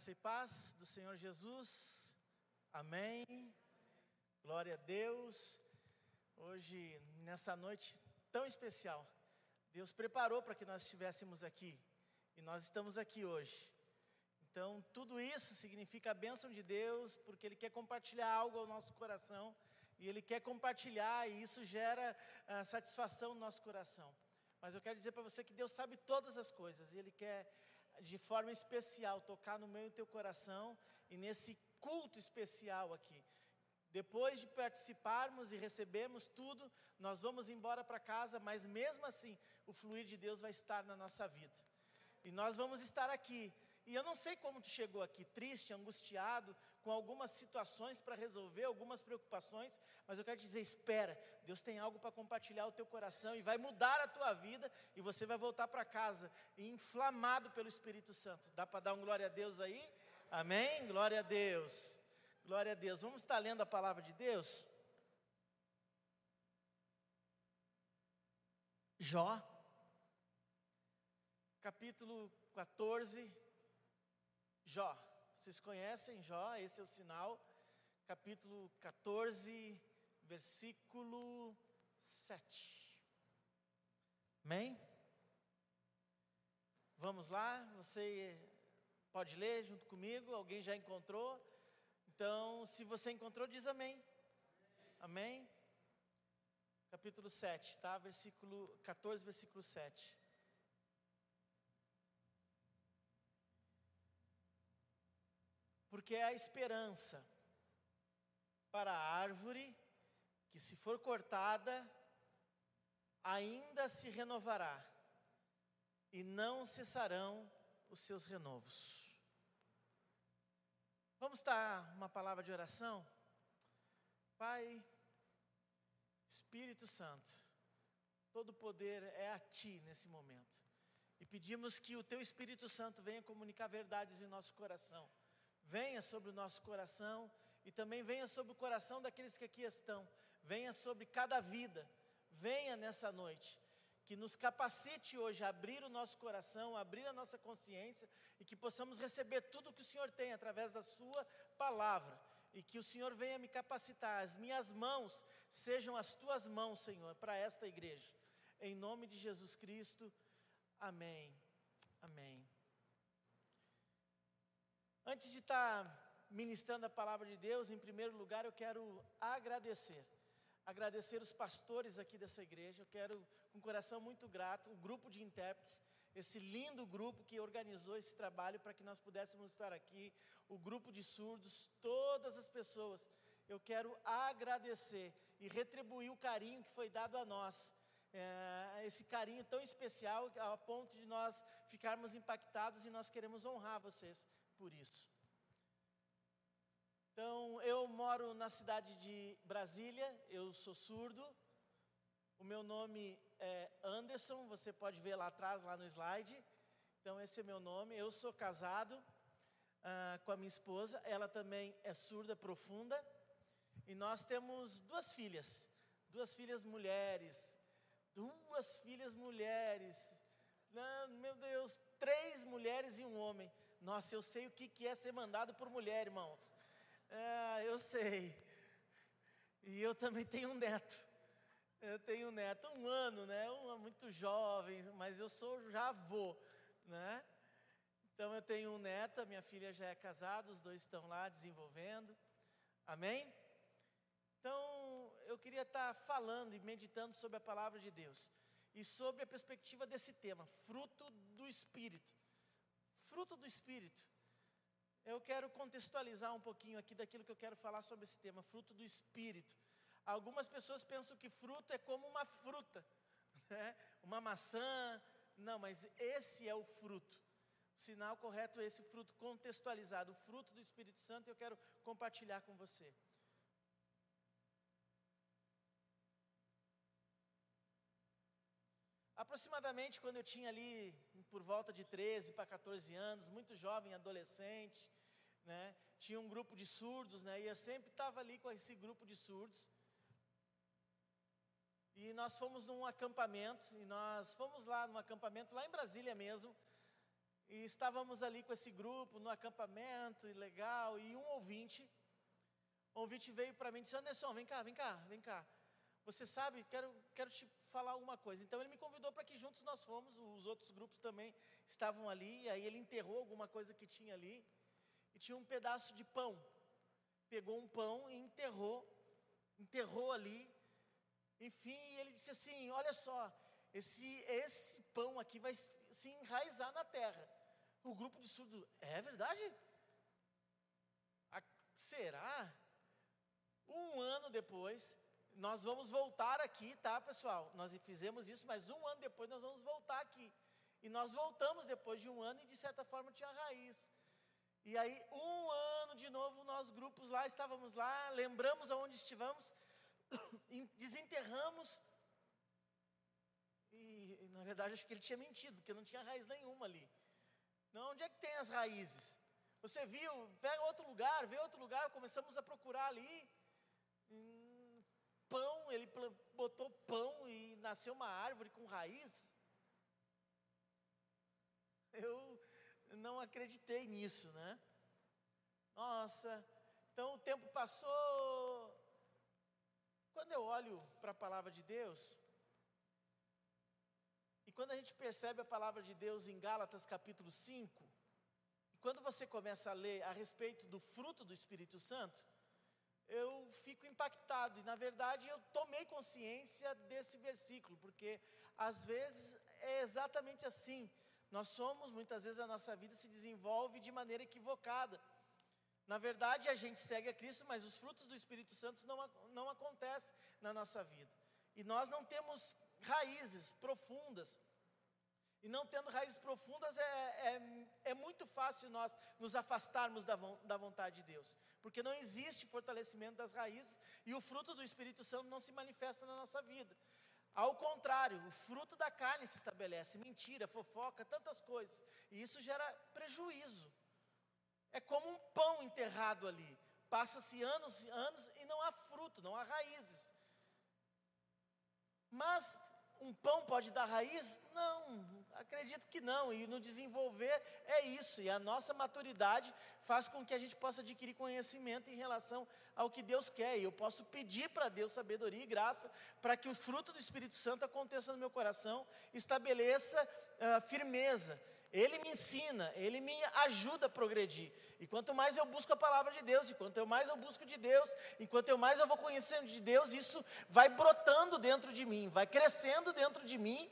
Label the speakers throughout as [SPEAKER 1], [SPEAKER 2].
[SPEAKER 1] Graça e paz do Senhor Jesus. Amém. Glória a Deus. Hoje, nessa noite tão especial, Deus preparou para que nós estivéssemos aqui. E nós estamos aqui hoje. Então, tudo isso significa a bênção de Deus, porque Ele quer compartilhar algo ao nosso coração. E Ele quer compartilhar, e isso gera uh, satisfação no nosso coração. Mas eu quero dizer para você que Deus sabe todas as coisas, e Ele quer de forma especial tocar no meio do teu coração e nesse culto especial aqui. Depois de participarmos e recebermos tudo, nós vamos embora para casa, mas mesmo assim, o fluir de Deus vai estar na nossa vida. E nós vamos estar aqui e eu não sei como tu chegou aqui, triste, angustiado, com algumas situações para resolver, algumas preocupações, mas eu quero te dizer, espera, Deus tem algo para compartilhar o teu coração e vai mudar a tua vida e você vai voltar para casa inflamado pelo Espírito Santo. Dá para dar um glória a Deus aí? Amém? Glória a Deus. Glória a Deus. Vamos estar lendo a palavra de Deus? Jó, capítulo 14, Jó. Vocês conhecem Jó? Esse é o sinal. Capítulo 14, versículo 7. Amém? Vamos lá, você pode ler junto comigo. Alguém já encontrou? Então, se você encontrou, diz amém. Amém? Capítulo 7, tá? Versículo 14, versículo 7. Porque é a esperança para a árvore que, se for cortada, ainda se renovará, e não cessarão os seus renovos. Vamos dar uma palavra de oração? Pai, Espírito Santo, todo poder é a Ti nesse momento. E pedimos que o Teu Espírito Santo venha comunicar verdades em nosso coração venha sobre o nosso coração e também venha sobre o coração daqueles que aqui estão, venha sobre cada vida, venha nessa noite, que nos capacite hoje a abrir o nosso coração, abrir a nossa consciência e que possamos receber tudo o que o Senhor tem através da Sua palavra. E que o Senhor venha me capacitar, as minhas mãos sejam as tuas mãos, Senhor, para esta igreja, em nome de Jesus Cristo, amém. Amém. Antes de estar ministrando a palavra de Deus, em primeiro lugar eu quero agradecer. Agradecer os pastores aqui dessa igreja. Eu quero, com um coração muito grato, o grupo de intérpretes, esse lindo grupo que organizou esse trabalho para que nós pudéssemos estar aqui, o grupo de surdos, todas as pessoas. Eu quero agradecer e retribuir o carinho que foi dado a nós. É, esse carinho tão especial a ponto de nós ficarmos impactados e nós queremos honrar vocês por isso. Então, eu moro na cidade de Brasília, eu sou surdo. O meu nome é Anderson, você pode ver lá atrás, lá no slide. Então, esse é meu nome. Eu sou casado uh, com a minha esposa, ela também é surda profunda. E nós temos duas filhas, duas filhas mulheres, duas filhas mulheres. Não, meu Deus, três mulheres e um homem. Nossa, eu sei o que é ser mandado por mulher, irmãos. É, eu sei. E eu também tenho um neto. Eu tenho um neto, um ano, né? Um muito jovem, mas eu sou já avô, né? Então eu tenho um neto, a minha filha já é casada, os dois estão lá desenvolvendo. Amém? Então eu queria estar falando e meditando sobre a palavra de Deus e sobre a perspectiva desse tema, fruto do Espírito fruto do Espírito. Eu quero contextualizar um pouquinho aqui daquilo que eu quero falar sobre esse tema, fruto do Espírito. Algumas pessoas pensam que fruto é como uma fruta, né? uma maçã. Não, mas esse é o fruto. O sinal correto é esse fruto contextualizado, o fruto do Espírito Santo, e eu quero compartilhar com você. Aproximadamente quando eu tinha ali por volta de 13 para 14 anos, muito jovem, adolescente, né? Tinha um grupo de surdos, né? E eu sempre estava ali com esse grupo de surdos. E nós fomos num acampamento, e nós fomos lá num acampamento lá em Brasília mesmo. E estávamos ali com esse grupo no acampamento, e legal, e um ouvinte, um ouvinte veio para mim e disse: Anderson, vem cá, vem cá, vem cá. Você sabe, quero, quero te falar alguma coisa. Então ele me convidou para que juntos nós fomos, os outros grupos também estavam ali, e aí ele enterrou alguma coisa que tinha ali, e tinha um pedaço de pão. Pegou um pão e enterrou, enterrou ali. Enfim, ele disse assim: Olha só, esse, esse pão aqui vai se enraizar na terra. O grupo de surdos, é verdade? A, será? Um ano depois, nós vamos voltar aqui, tá, pessoal? Nós fizemos isso, mas um ano depois nós vamos voltar aqui. E nós voltamos depois de um ano e de certa forma tinha raiz. E aí, um ano de novo, nós grupos lá, estávamos lá, lembramos aonde estivemos, desenterramos e, na verdade, acho que ele tinha mentido, porque não tinha raiz nenhuma ali. Não, onde é que tem as raízes? Você viu, pega outro lugar, vê outro lugar, começamos a procurar ali. Pão, ele botou pão e nasceu uma árvore com raiz. Eu não acreditei nisso, né? Nossa, então o tempo passou. Quando eu olho para a palavra de Deus, e quando a gente percebe a palavra de Deus em Gálatas capítulo 5, e quando você começa a ler a respeito do fruto do Espírito Santo, eu fico impactado. E na verdade eu tomei consciência desse versículo, porque às vezes é exatamente assim. Nós somos, muitas vezes a nossa vida se desenvolve de maneira equivocada. Na verdade, a gente segue a Cristo, mas os frutos do Espírito Santo não, não acontecem na nossa vida. E nós não temos raízes profundas. E não tendo raízes profundas, é, é, é muito fácil nós nos afastarmos da, da vontade de Deus. Porque não existe fortalecimento das raízes e o fruto do Espírito Santo não se manifesta na nossa vida. Ao contrário, o fruto da carne se estabelece, mentira, fofoca, tantas coisas. E isso gera prejuízo. É como um pão enterrado ali. Passa-se anos e anos e não há fruto, não há raízes. Mas um pão pode dar raiz? Não, acredito que não. E no desenvolver é isso. E a nossa maturidade faz com que a gente possa adquirir conhecimento em relação ao que Deus quer. E eu posso pedir para Deus sabedoria e graça para que o fruto do Espírito Santo aconteça no meu coração, estabeleça uh, firmeza. Ele me ensina, ele me ajuda a progredir. E quanto mais eu busco a palavra de Deus, e quanto mais eu busco de Deus, enquanto eu mais eu vou conhecendo de Deus, isso vai brotando dentro de mim, vai crescendo dentro de mim.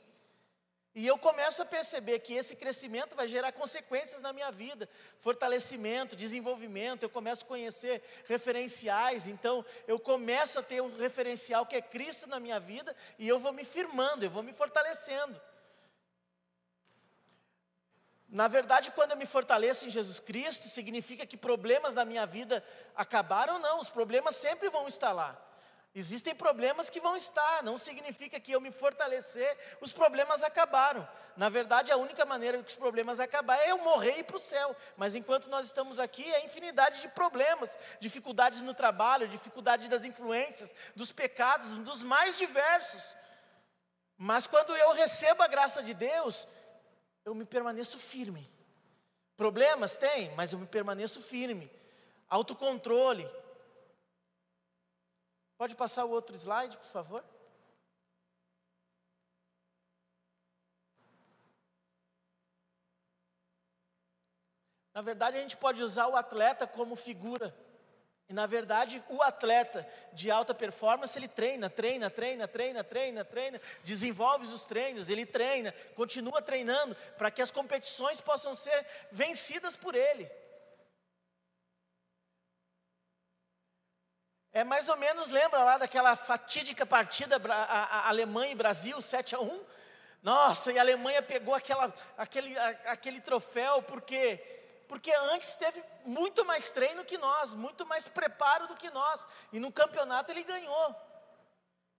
[SPEAKER 1] E eu começo a perceber que esse crescimento vai gerar consequências na minha vida, fortalecimento, desenvolvimento. Eu começo a conhecer referenciais, então eu começo a ter um referencial que é Cristo na minha vida, e eu vou me firmando, eu vou me fortalecendo. Na verdade, quando eu me fortaleço em Jesus Cristo, significa que problemas da minha vida acabaram? Não, os problemas sempre vão estar lá. Existem problemas que vão estar, não significa que eu me fortalecer, os problemas acabaram. Na verdade, a única maneira que os problemas acabar é eu morrer e ir para o céu. Mas enquanto nós estamos aqui, é infinidade de problemas, dificuldades no trabalho, dificuldade das influências, dos pecados, dos mais diversos. Mas quando eu recebo a graça de Deus, eu me permaneço firme. Problemas tem, mas eu me permaneço firme. Autocontrole. Pode passar o outro slide, por favor? Na verdade, a gente pode usar o atleta como figura e na verdade, o atleta de alta performance, ele treina, treina, treina, treina, treina, treina, desenvolve os treinos, ele treina, continua treinando para que as competições possam ser vencidas por ele. É mais ou menos, lembra lá daquela fatídica partida a, a, Alemanha e Brasil, 7 a 1? Nossa, e a Alemanha pegou aquela, aquele, a, aquele troféu porque porque antes teve muito mais treino que nós, muito mais preparo do que nós, e no campeonato ele ganhou.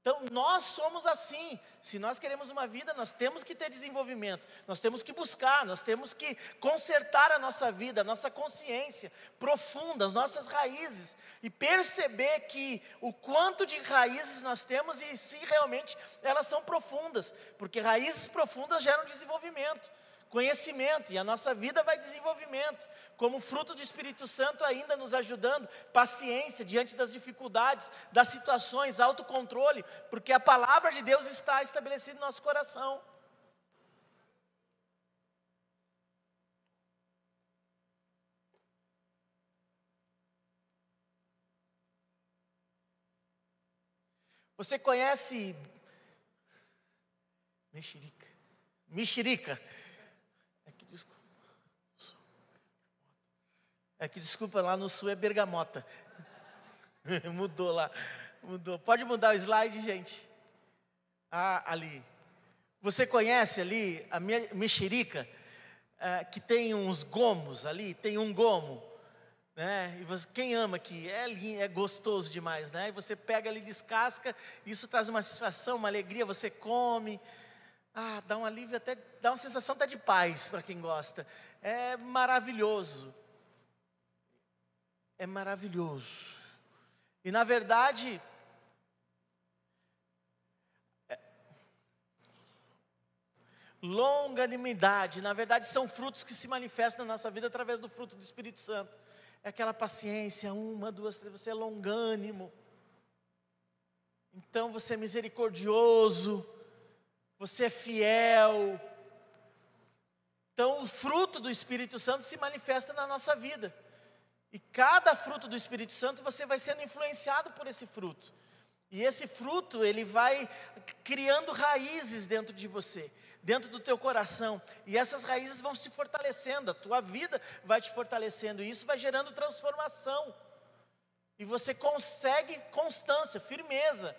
[SPEAKER 1] Então, nós somos assim. Se nós queremos uma vida, nós temos que ter desenvolvimento, nós temos que buscar, nós temos que consertar a nossa vida, a nossa consciência profunda, as nossas raízes, e perceber que o quanto de raízes nós temos e se realmente elas são profundas, porque raízes profundas geram desenvolvimento. Conhecimento, e a nossa vida vai desenvolvimento, como fruto do Espírito Santo ainda nos ajudando, paciência diante das dificuldades, das situações, autocontrole, porque a palavra de Deus está estabelecida no nosso coração. Você conhece mexerica? Mexerica. É que, desculpa. É que desculpa, lá no sul é bergamota. Mudou lá. Mudou. Pode mudar o slide, gente? Ah, ali. Você conhece ali a mexerica? É, que tem uns gomos ali, tem um gomo né? E você, quem ama aqui, é, é gostoso demais, né? E você pega ali, descasca, isso traz uma satisfação, uma alegria, você come, ah, dá um alívio até, dá uma sensação até de paz para quem gosta. É maravilhoso. É maravilhoso. E na verdade, é, longanimidade, na verdade, são frutos que se manifestam na nossa vida através do fruto do Espírito Santo é aquela paciência, uma, duas, três, você é longânimo. Então você é misericordioso, você é fiel. Então o fruto do Espírito Santo se manifesta na nossa vida. E cada fruto do Espírito Santo você vai sendo influenciado por esse fruto. E esse fruto, ele vai criando raízes dentro de você dentro do teu coração, e essas raízes vão se fortalecendo, a tua vida vai te fortalecendo, e isso vai gerando transformação. E você consegue constância, firmeza.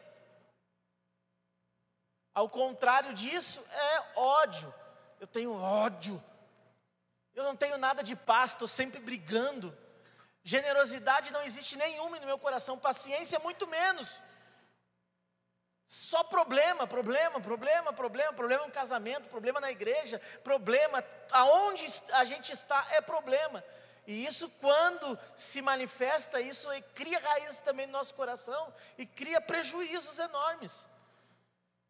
[SPEAKER 1] Ao contrário disso, é ódio. Eu tenho ódio. Eu não tenho nada de paz, estou sempre brigando. Generosidade não existe nenhuma no meu coração, paciência muito menos. Só problema, problema, problema, problema, problema no casamento, problema na igreja, problema, aonde a gente está é problema. E isso, quando se manifesta, isso cria raízes também no nosso coração e cria prejuízos enormes.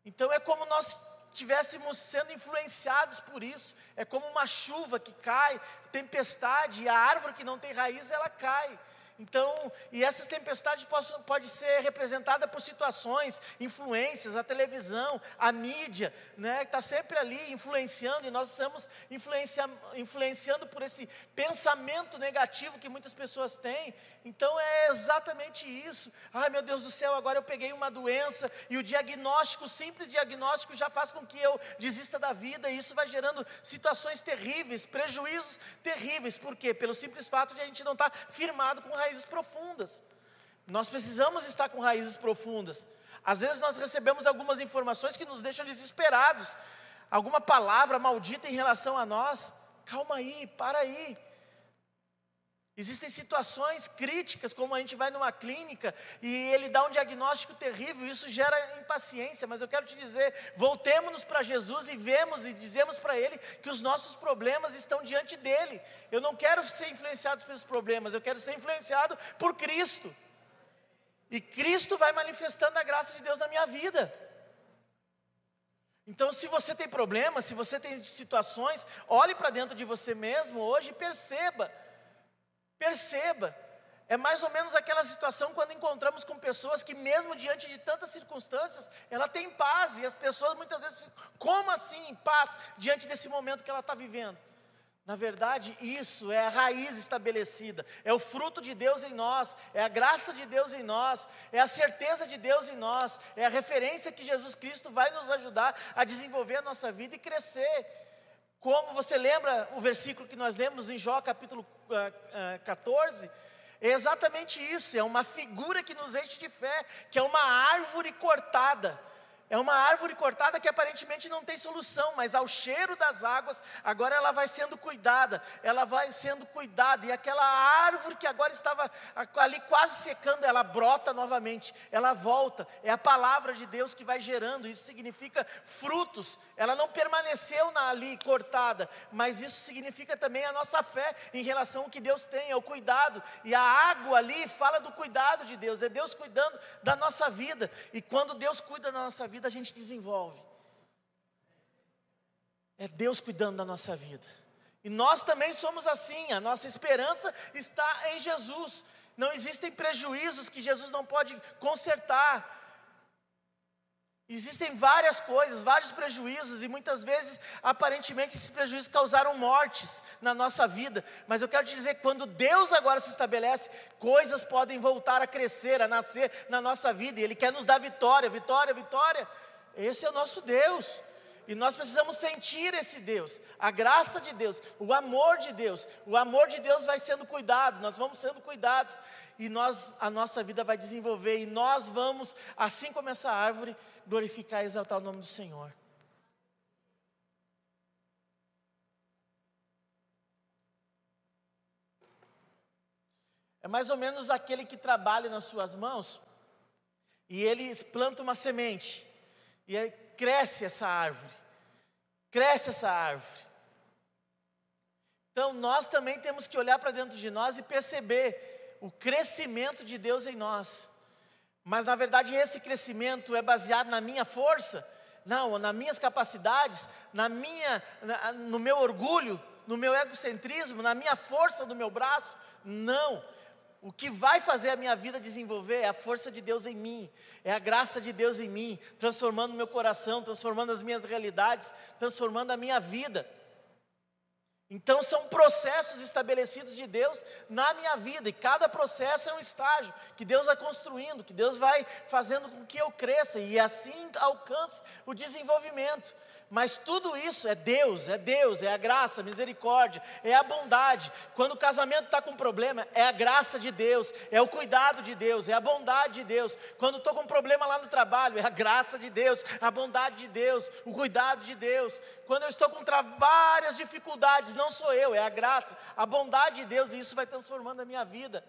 [SPEAKER 1] Então é como nós estivéssemos sendo influenciados por isso. É como uma chuva que cai, tempestade, e a árvore que não tem raiz, ela cai. Então, e essas tempestades podem pode ser representada por situações, influências, a televisão, a mídia, né, está sempre ali influenciando, e nós estamos influencia, influenciando por esse pensamento negativo que muitas pessoas têm. Então é exatamente isso. Ai meu Deus do céu, agora eu peguei uma doença, e o diagnóstico, o simples diagnóstico, já faz com que eu desista da vida, e isso vai gerando situações terríveis, prejuízos terríveis. Por quê? Pelo simples fato de a gente não estar tá firmado com raiz raízes profundas. Nós precisamos estar com raízes profundas. Às vezes nós recebemos algumas informações que nos deixam desesperados. Alguma palavra maldita em relação a nós. Calma aí, para aí. Existem situações críticas, como a gente vai numa clínica e ele dá um diagnóstico terrível, isso gera impaciência, mas eu quero te dizer, voltemos para Jesus e vemos e dizemos para ele que os nossos problemas estão diante dele. Eu não quero ser influenciado pelos problemas, eu quero ser influenciado por Cristo. E Cristo vai manifestando a graça de Deus na minha vida. Então, se você tem problemas, se você tem situações, olhe para dentro de você mesmo hoje e perceba Perceba, é mais ou menos aquela situação quando encontramos com pessoas que, mesmo diante de tantas circunstâncias, ela tem paz, e as pessoas muitas vezes, como assim paz diante desse momento que ela está vivendo? Na verdade, isso é a raiz estabelecida, é o fruto de Deus em nós, é a graça de Deus em nós, é a certeza de Deus em nós, é a referência que Jesus Cristo vai nos ajudar a desenvolver a nossa vida e crescer. Como você lembra o versículo que nós lemos em Jó, capítulo 14? Ah, ah, é exatamente isso, é uma figura que nos enche de fé, que é uma árvore cortada é uma árvore cortada que aparentemente não tem solução, mas ao cheiro das águas, agora ela vai sendo cuidada, ela vai sendo cuidada, e aquela árvore que agora estava ali quase secando, ela brota novamente, ela volta, é a palavra de Deus que vai gerando, isso significa frutos, ela não permaneceu ali cortada, mas isso significa também a nossa fé em relação ao que Deus tem, ao cuidado, e a água ali fala do cuidado de Deus, é Deus cuidando da nossa vida, e quando Deus cuida da nossa vida, vida a gente desenvolve. É Deus cuidando da nossa vida. E nós também somos assim, a nossa esperança está em Jesus. Não existem prejuízos que Jesus não pode consertar. Existem várias coisas, vários prejuízos, e muitas vezes, aparentemente, esses prejuízos causaram mortes na nossa vida. Mas eu quero te dizer: quando Deus agora se estabelece, coisas podem voltar a crescer, a nascer na nossa vida, e Ele quer nos dar vitória, vitória, vitória. Esse é o nosso Deus. E nós precisamos sentir esse Deus, a graça de Deus, o amor de Deus. O amor de Deus vai sendo cuidado, nós vamos sendo cuidados e nós a nossa vida vai desenvolver e nós vamos, assim como essa árvore, glorificar e exaltar o nome do Senhor. É mais ou menos aquele que trabalha nas suas mãos e ele planta uma semente e cresce essa árvore. Cresce essa árvore. Então nós também temos que olhar para dentro de nós e perceber o crescimento de Deus em nós. Mas na verdade esse crescimento é baseado na minha força? Não, nas minhas capacidades, na minha, no meu orgulho, no meu egocentrismo, na minha força do meu braço? Não. O que vai fazer a minha vida desenvolver é a força de Deus em mim, é a graça de Deus em mim, transformando meu coração, transformando as minhas realidades, transformando a minha vida. Então são processos estabelecidos de Deus na minha vida, e cada processo é um estágio que Deus vai construindo, que Deus vai fazendo com que eu cresça e assim alcance o desenvolvimento. Mas tudo isso é Deus, é Deus, é a graça, a misericórdia, é a bondade. Quando o casamento está com problema, é a graça de Deus, é o cuidado de Deus, é a bondade de Deus. Quando estou com problema lá no trabalho, é a graça de Deus, a bondade de Deus, o cuidado de Deus. Quando eu estou com várias dificuldades, não sou eu, é a graça, a bondade de Deus, e isso vai transformando a minha vida.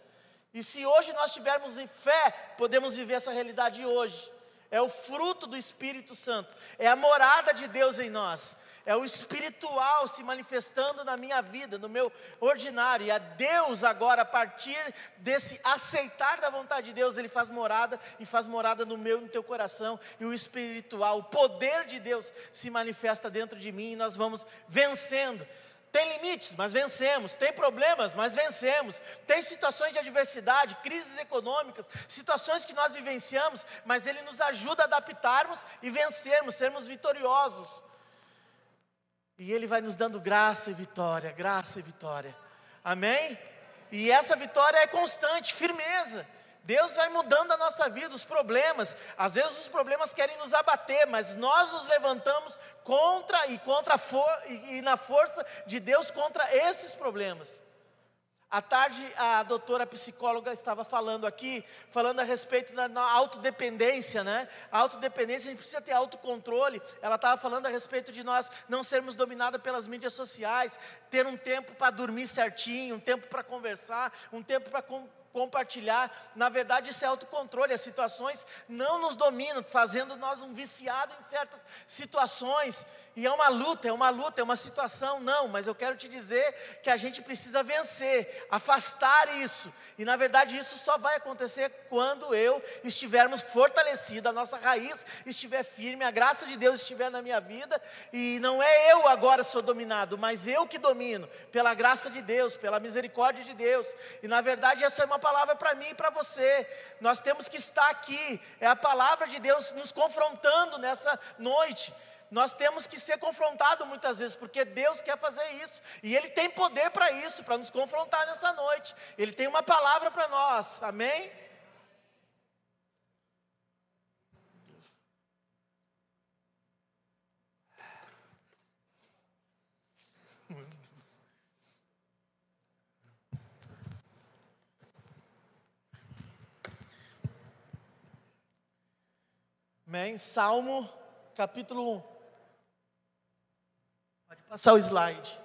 [SPEAKER 1] E se hoje nós tivermos em fé, podemos viver essa realidade hoje é o fruto do Espírito Santo, é a morada de Deus em nós, é o espiritual se manifestando na minha vida, no meu ordinário, e a Deus agora, a partir desse aceitar da vontade de Deus, Ele faz morada e faz morada no meu e no teu coração, e o espiritual, o poder de Deus se manifesta dentro de mim, e nós vamos vencendo tem limites, mas vencemos. Tem problemas, mas vencemos. Tem situações de adversidade, crises econômicas, situações que nós vivenciamos, mas Ele nos ajuda a adaptarmos e vencermos, sermos vitoriosos. E Ele vai nos dando graça e vitória, graça e vitória. Amém? E essa vitória é constante, firmeza. Deus vai mudando a nossa vida, os problemas. Às vezes os problemas querem nos abater, mas nós nos levantamos contra e contra e, e na força de Deus contra esses problemas. À tarde, a doutora psicóloga estava falando aqui, falando a respeito da autodependência, né? A autodependência, a gente precisa ter autocontrole. Ela estava falando a respeito de nós não sermos dominados pelas mídias sociais, ter um tempo para dormir certinho, um tempo para conversar, um tempo para compartilhar. Na verdade, isso é autocontrole. As situações não nos dominam, fazendo nós um viciado em certas situações. E é uma luta, é uma luta, é uma situação, não, mas eu quero te dizer que a gente precisa vencer, afastar isso. E na verdade isso só vai acontecer quando eu estivermos fortalecidos, a nossa raiz estiver firme, a graça de Deus estiver na minha vida, e não é eu agora sou dominado, mas eu que domino, pela graça de Deus, pela misericórdia de Deus. E na verdade essa é uma palavra para mim e para você. Nós temos que estar aqui, é a palavra de Deus nos confrontando nessa noite nós temos que ser confrontados muitas vezes, porque Deus quer fazer isso, e Ele tem poder para isso, para nos confrontar nessa noite. Ele tem uma palavra para nós, amém? Amém? Salmo capítulo 1. Passar o slide.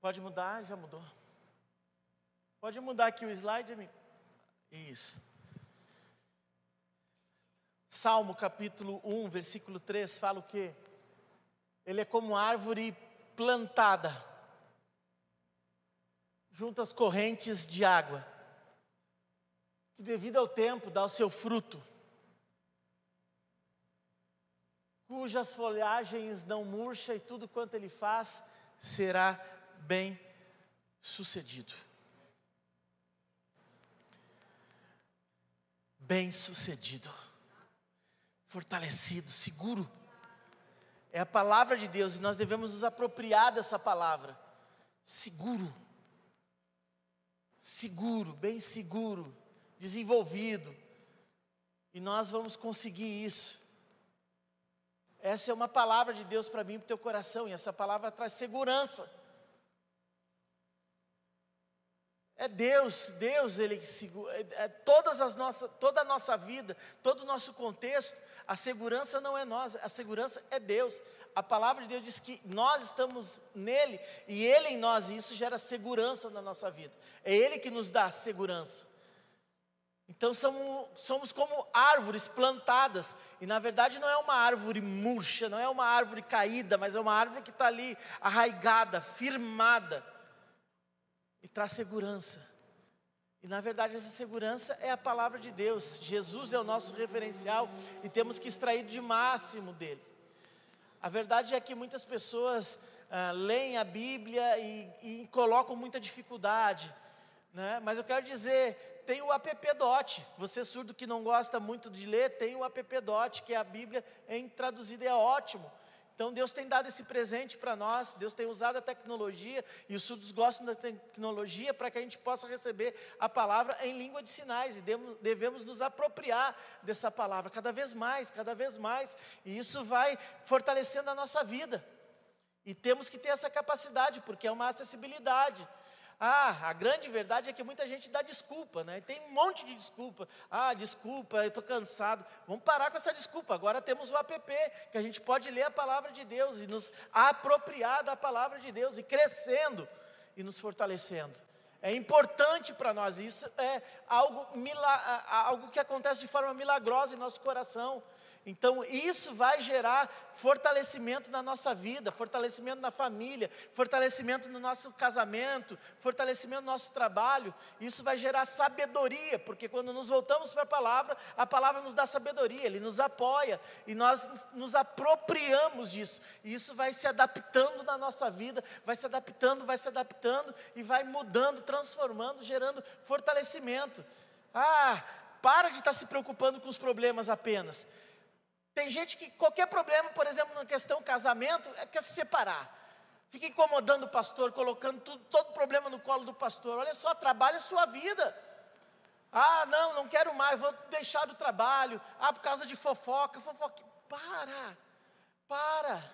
[SPEAKER 1] Pode mudar? Já mudou. Pode mudar aqui o slide, amigo? Isso. Salmo capítulo 1, versículo 3 fala o quê? Ele é como árvore plantada junto às correntes de água, que devido ao tempo dá o seu fruto, cujas folhagens não murcha e tudo quanto ele faz será bem sucedido. Bem sucedido, fortalecido, seguro. É a palavra de Deus e nós devemos nos apropriar dessa palavra. Seguro, seguro, bem seguro, desenvolvido. E nós vamos conseguir isso. Essa é uma palavra de Deus para mim para o teu coração, e essa palavra traz segurança. É Deus, Deus, Ele segura, é, é, todas as nossas, toda a nossa vida, todo o nosso contexto, a segurança não é nós, a segurança é Deus. A palavra de Deus diz que nós estamos nele e Ele em nós, e isso gera segurança na nossa vida. É Ele que nos dá segurança. Então somos, somos como árvores plantadas, e na verdade não é uma árvore murcha, não é uma árvore caída, mas é uma árvore que está ali arraigada, firmada e traz segurança. E na verdade essa segurança é a palavra de Deus. Jesus é o nosso referencial e temos que extrair de máximo dele. A verdade é que muitas pessoas ah, leem a Bíblia e, e colocam muita dificuldade, né? mas eu quero dizer, tem o app Dot. Você surdo que não gosta muito de ler, tem o app Dot, que é a Bíblia em traduzida é ótimo. Então Deus tem dado esse presente para nós, Deus tem usado a tecnologia, e os surdos gostam da tecnologia para que a gente possa receber a palavra em língua de sinais, e devemos nos apropriar dessa palavra cada vez mais, cada vez mais, e isso vai fortalecendo a nossa vida. E temos que ter essa capacidade, porque é uma acessibilidade. Ah, a grande verdade é que muita gente dá desculpa, né? Tem um monte de desculpa. Ah, desculpa, eu estou cansado. Vamos parar com essa desculpa. Agora temos o app, que a gente pode ler a palavra de Deus e nos apropriar da palavra de Deus e crescendo e nos fortalecendo. É importante para nós, isso é algo, algo que acontece de forma milagrosa em nosso coração. Então, isso vai gerar fortalecimento na nossa vida, fortalecimento na família, fortalecimento no nosso casamento, fortalecimento no nosso trabalho. Isso vai gerar sabedoria, porque quando nos voltamos para a palavra, a palavra nos dá sabedoria, ele nos apoia e nós nos apropriamos disso. E isso vai se adaptando na nossa vida, vai se adaptando, vai se adaptando e vai mudando, transformando, gerando fortalecimento. Ah, para de estar se preocupando com os problemas apenas. Tem gente que qualquer problema, por exemplo, na questão casamento, é quer se separar. Fica incomodando o pastor, colocando tudo, todo problema no colo do pastor. Olha só, trabalha a sua vida. Ah, não, não quero mais, vou deixar do trabalho. Ah, por causa de fofoca, fofoca. Para, para.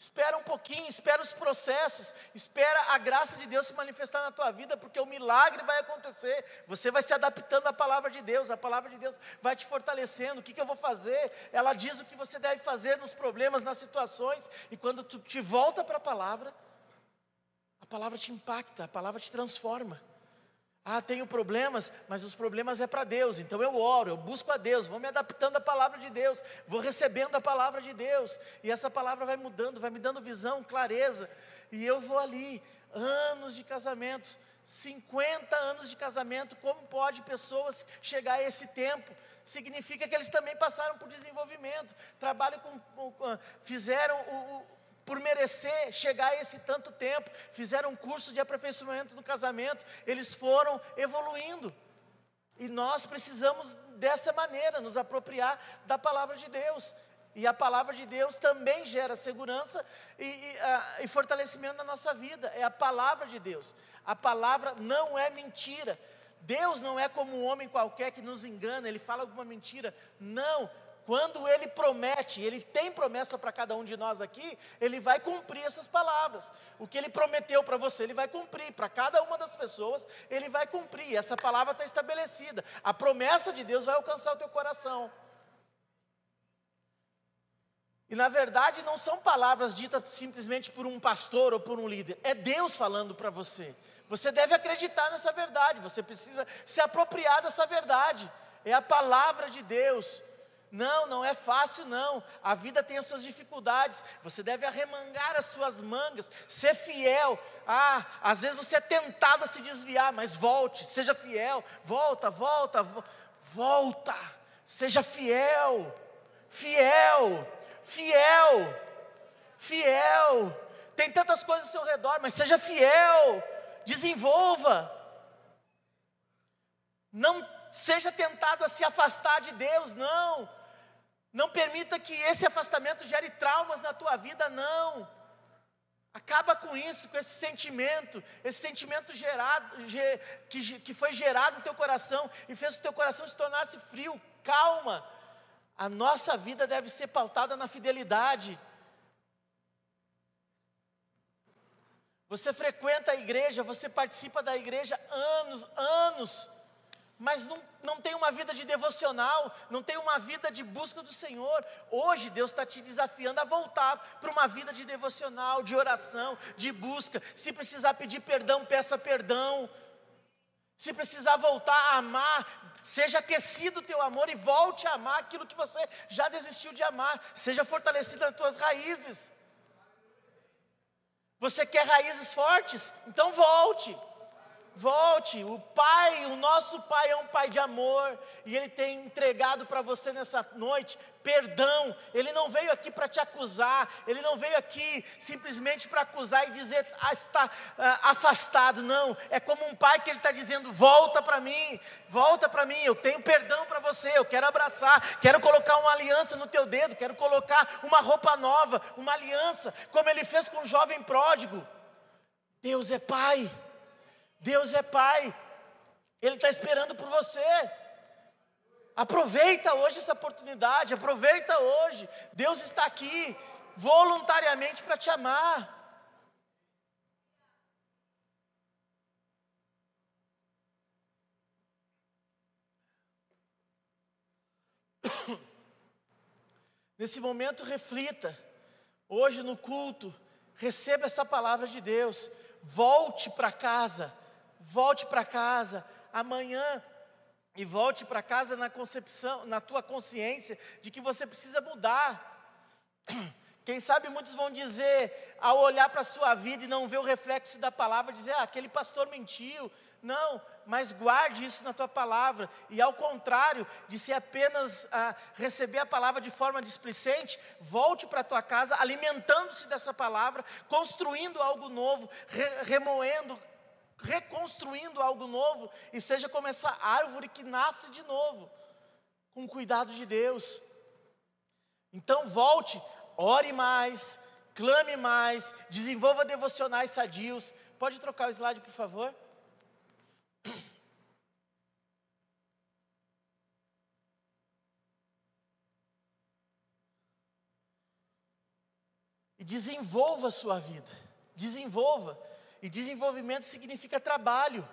[SPEAKER 1] Espera um pouquinho, espera os processos, espera a graça de Deus se manifestar na tua vida, porque o milagre vai acontecer. Você vai se adaptando à palavra de Deus, a palavra de Deus vai te fortalecendo. O que, que eu vou fazer? Ela diz o que você deve fazer nos problemas, nas situações, e quando tu te volta para a palavra, a palavra te impacta, a palavra te transforma. Ah, tenho problemas, mas os problemas é para Deus, então eu oro, eu busco a Deus, vou me adaptando à palavra de Deus, vou recebendo a palavra de Deus, e essa palavra vai mudando, vai me dando visão, clareza, e eu vou ali, anos de casamento, 50 anos de casamento, como pode pessoas chegar a esse tempo? Significa que eles também passaram por desenvolvimento, trabalham com, fizeram o por merecer chegar a esse tanto tempo, fizeram um curso de aperfeiçoamento no casamento, eles foram evoluindo. E nós precisamos dessa maneira nos apropriar da palavra de Deus. E a palavra de Deus também gera segurança e, e, e, fortalecimento na nossa vida. É a palavra de Deus. A palavra não é mentira. Deus não é como um homem qualquer que nos engana, ele fala alguma mentira. Não, quando ele promete, ele tem promessa para cada um de nós aqui, ele vai cumprir essas palavras. O que ele prometeu para você, ele vai cumprir. Para cada uma das pessoas, ele vai cumprir. Essa palavra está estabelecida. A promessa de Deus vai alcançar o teu coração. E na verdade não são palavras ditas simplesmente por um pastor ou por um líder, é Deus falando para você. Você deve acreditar nessa verdade, você precisa se apropriar dessa verdade. É a palavra de Deus Não, não é fácil, não. A vida tem as suas dificuldades. Você deve arremangar as suas mangas, ser fiel. Ah, às vezes você é tentado a se desviar, mas volte, seja fiel. Volta, volta, volta. Seja fiel, fiel, fiel, fiel. Tem tantas coisas ao seu redor, mas seja fiel. Desenvolva. Não seja tentado a se afastar de Deus, não. Não permita que esse afastamento gere traumas na tua vida, não. Acaba com isso, com esse sentimento, esse sentimento gerado, que, que foi gerado no teu coração e fez o teu coração se tornasse frio. Calma, a nossa vida deve ser pautada na fidelidade. Você frequenta a igreja, você participa da igreja anos, anos mas não, não tem uma vida de devocional, não tem uma vida de busca do Senhor. Hoje Deus está te desafiando a voltar para uma vida de devocional, de oração, de busca. Se precisar pedir perdão, peça perdão. Se precisar voltar a amar, seja aquecido o teu amor e volte a amar aquilo que você já desistiu de amar. Seja fortalecido nas tuas raízes. Você quer raízes fortes? Então volte. Volte, o Pai, o nosso Pai é um Pai de amor, e Ele tem entregado para você nessa noite perdão. Ele não veio aqui para te acusar, Ele não veio aqui simplesmente para acusar e dizer, ah, está ah, afastado. Não, é como um pai que Ele está dizendo: volta para mim, volta para mim, eu tenho perdão para você, eu quero abraçar, quero colocar uma aliança no teu dedo, quero colocar uma roupa nova, uma aliança, como Ele fez com o jovem pródigo. Deus é Pai. Deus é Pai, Ele está esperando por você. Aproveita hoje essa oportunidade, aproveita hoje. Deus está aqui voluntariamente para te amar. Nesse momento, reflita. Hoje no culto, receba essa palavra de Deus. Volte para casa volte para casa amanhã e volte para casa na concepção, na tua consciência de que você precisa mudar. Quem sabe muitos vão dizer, ao olhar para a sua vida e não ver o reflexo da palavra, dizer, ah, aquele pastor mentiu. Não, mas guarde isso na tua palavra. E ao contrário de se apenas ah, receber a palavra de forma displicente, volte para a tua casa alimentando-se dessa palavra, construindo algo novo, re remoendo, reconstruindo algo novo, e seja como essa árvore que nasce de novo, com o cuidado de Deus. Então volte, ore mais, clame mais, desenvolva devocionais sadios. Pode trocar o slide, por favor? E desenvolva a sua vida. Desenvolva. E desenvolvimento significa trabalho,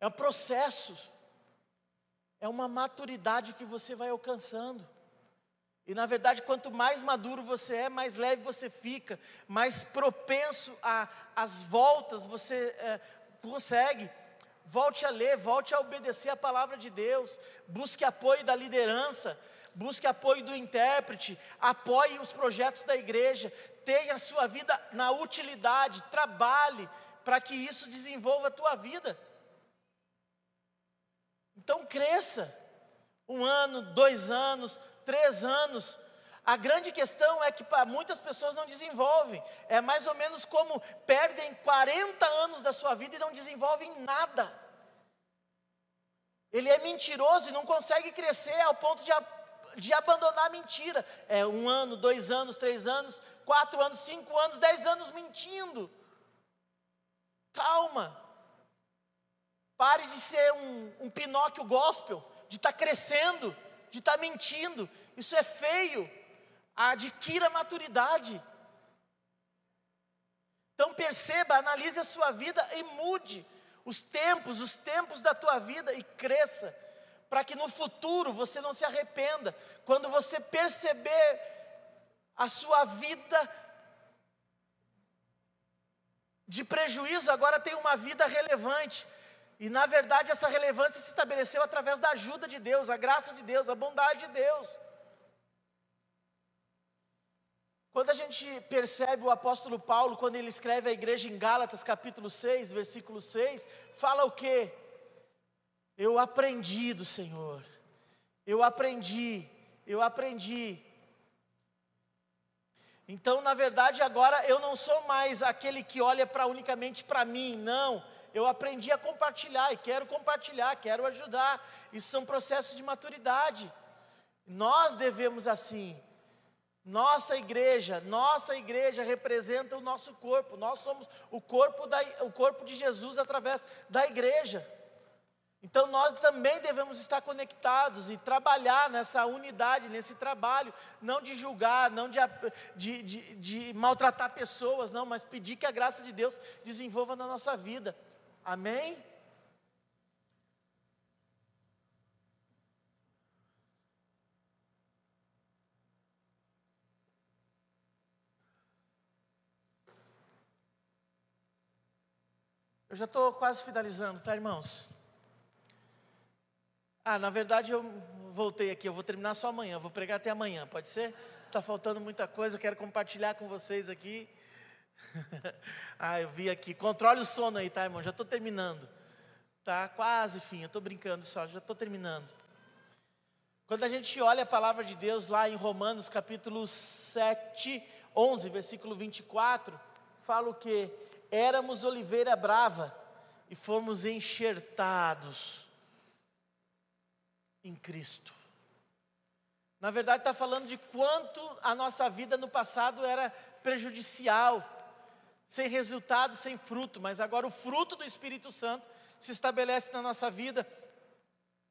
[SPEAKER 1] é um processo, é uma maturidade que você vai alcançando. E na verdade, quanto mais maduro você é, mais leve você fica, mais propenso às voltas você é, consegue. Volte a ler, volte a obedecer a palavra de Deus, busque apoio da liderança, busque apoio do intérprete, apoie os projetos da igreja, tenha a sua vida na utilidade, trabalhe para que isso desenvolva a tua vida. Então cresça, um ano, dois anos, três anos. A grande questão é que muitas pessoas não desenvolvem. É mais ou menos como perdem 40 anos da sua vida e não desenvolvem nada. Ele é mentiroso e não consegue crescer ao ponto de de abandonar a mentira. É um ano, dois anos, três anos, quatro anos, cinco anos, dez anos mentindo. Calma. Pare de ser um, um Pinóquio gospel, de estar tá crescendo, de estar tá mentindo. Isso é feio. Adquira maturidade. Então perceba, analise a sua vida e mude os tempos, os tempos da tua vida e cresça para que no futuro você não se arrependa. Quando você perceber a sua vida de prejuízo, agora tem uma vida relevante. E na verdade essa relevância se estabeleceu através da ajuda de Deus, a graça de Deus, a bondade de Deus. Quando a gente percebe o apóstolo Paulo, quando ele escreve a igreja em Gálatas, capítulo 6, versículo 6, fala o quê? Eu aprendi do Senhor, eu aprendi, eu aprendi. Então, na verdade, agora eu não sou mais aquele que olha para unicamente para mim, não. Eu aprendi a compartilhar e quero compartilhar, quero ajudar. Isso são processos de maturidade. Nós devemos assim. Nossa igreja, nossa igreja representa o nosso corpo. Nós somos o corpo, da, o corpo de Jesus através da igreja. Então nós também devemos estar conectados e trabalhar nessa unidade, nesse trabalho, não de julgar, não de, de, de, de, maltratar pessoas, não, mas pedir que a graça de Deus desenvolva na nossa vida. Amém? Eu já estou quase finalizando, tá, irmãos? Ah, na verdade eu voltei aqui, eu vou terminar só amanhã, vou pregar até amanhã, pode ser? Está faltando muita coisa, quero compartilhar com vocês aqui. ah, eu vi aqui, controle o sono aí, tá, irmão? Já estou terminando. Tá quase fim, eu estou brincando só, já estou terminando. Quando a gente olha a palavra de Deus lá em Romanos capítulo 7, 11, versículo 24, fala o que? éramos oliveira brava e fomos enxertados em Cristo. Na verdade, está falando de quanto a nossa vida no passado era prejudicial, sem resultado, sem fruto, mas agora o fruto do Espírito Santo se estabelece na nossa vida,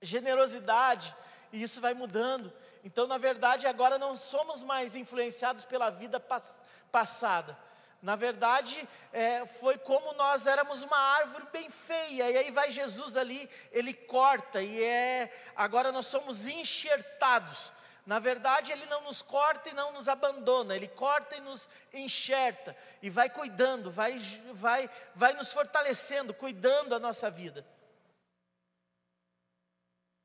[SPEAKER 1] generosidade, e isso vai mudando. Então, na verdade, agora não somos mais influenciados pela vida pass passada, na verdade, é, foi como nós éramos uma árvore bem feia, e aí vai Jesus ali, ele corta, e é. Agora nós somos enxertados. Na verdade, ele não nos corta e não nos abandona, ele corta e nos enxerta, e vai cuidando, vai, vai, vai nos fortalecendo, cuidando da nossa vida.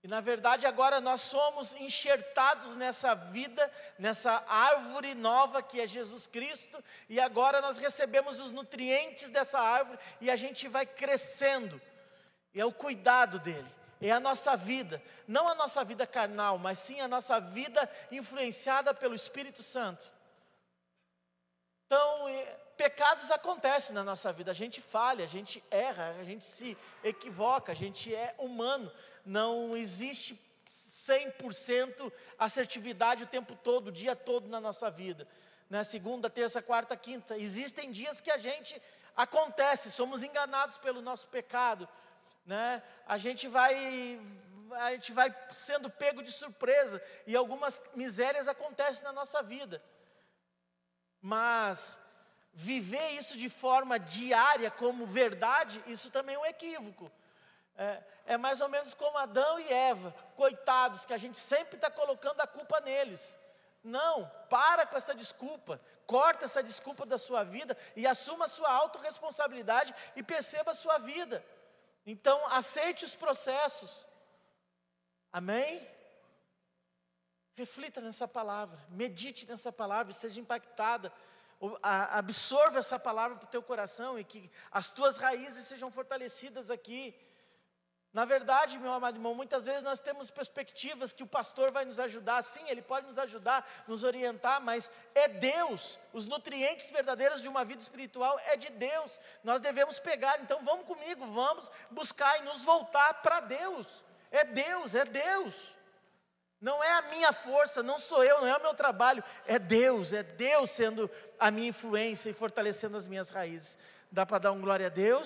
[SPEAKER 1] E na verdade agora nós somos enxertados nessa vida, nessa árvore nova que é Jesus Cristo, e agora nós recebemos os nutrientes dessa árvore e a gente vai crescendo. E é o cuidado dele, é a nossa vida, não a nossa vida carnal, mas sim a nossa vida influenciada pelo Espírito Santo. Então, pecados acontecem na nossa vida, a gente falha, a gente erra, a gente se equivoca, a gente é humano, não existe 100% assertividade o tempo todo, o dia todo na nossa vida. Né? Segunda, terça, quarta, quinta. Existem dias que a gente acontece, somos enganados pelo nosso pecado. Né? A gente vai a gente vai sendo pego de surpresa e algumas misérias acontecem na nossa vida. Mas viver isso de forma diária como verdade, isso também é um equívoco. É, é mais ou menos como Adão e Eva, coitados, que a gente sempre está colocando a culpa neles. Não, para com essa desculpa, corta essa desculpa da sua vida e assuma a sua autorresponsabilidade e perceba a sua vida. Então, aceite os processos. Amém? Reflita nessa palavra, medite nessa palavra, seja impactada absorva essa palavra para o teu coração e que as tuas raízes sejam fortalecidas aqui. Na verdade, meu amado irmão, muitas vezes nós temos perspectivas que o pastor vai nos ajudar, sim, ele pode nos ajudar, nos orientar, mas é Deus, os nutrientes verdadeiros de uma vida espiritual é de Deus, nós devemos pegar, então vamos comigo, vamos buscar e nos voltar para Deus, é Deus, é Deus. Não é a minha força, não sou eu, não é o meu trabalho, é Deus, é Deus sendo a minha influência e fortalecendo as minhas raízes. Dá para dar um glória a Deus?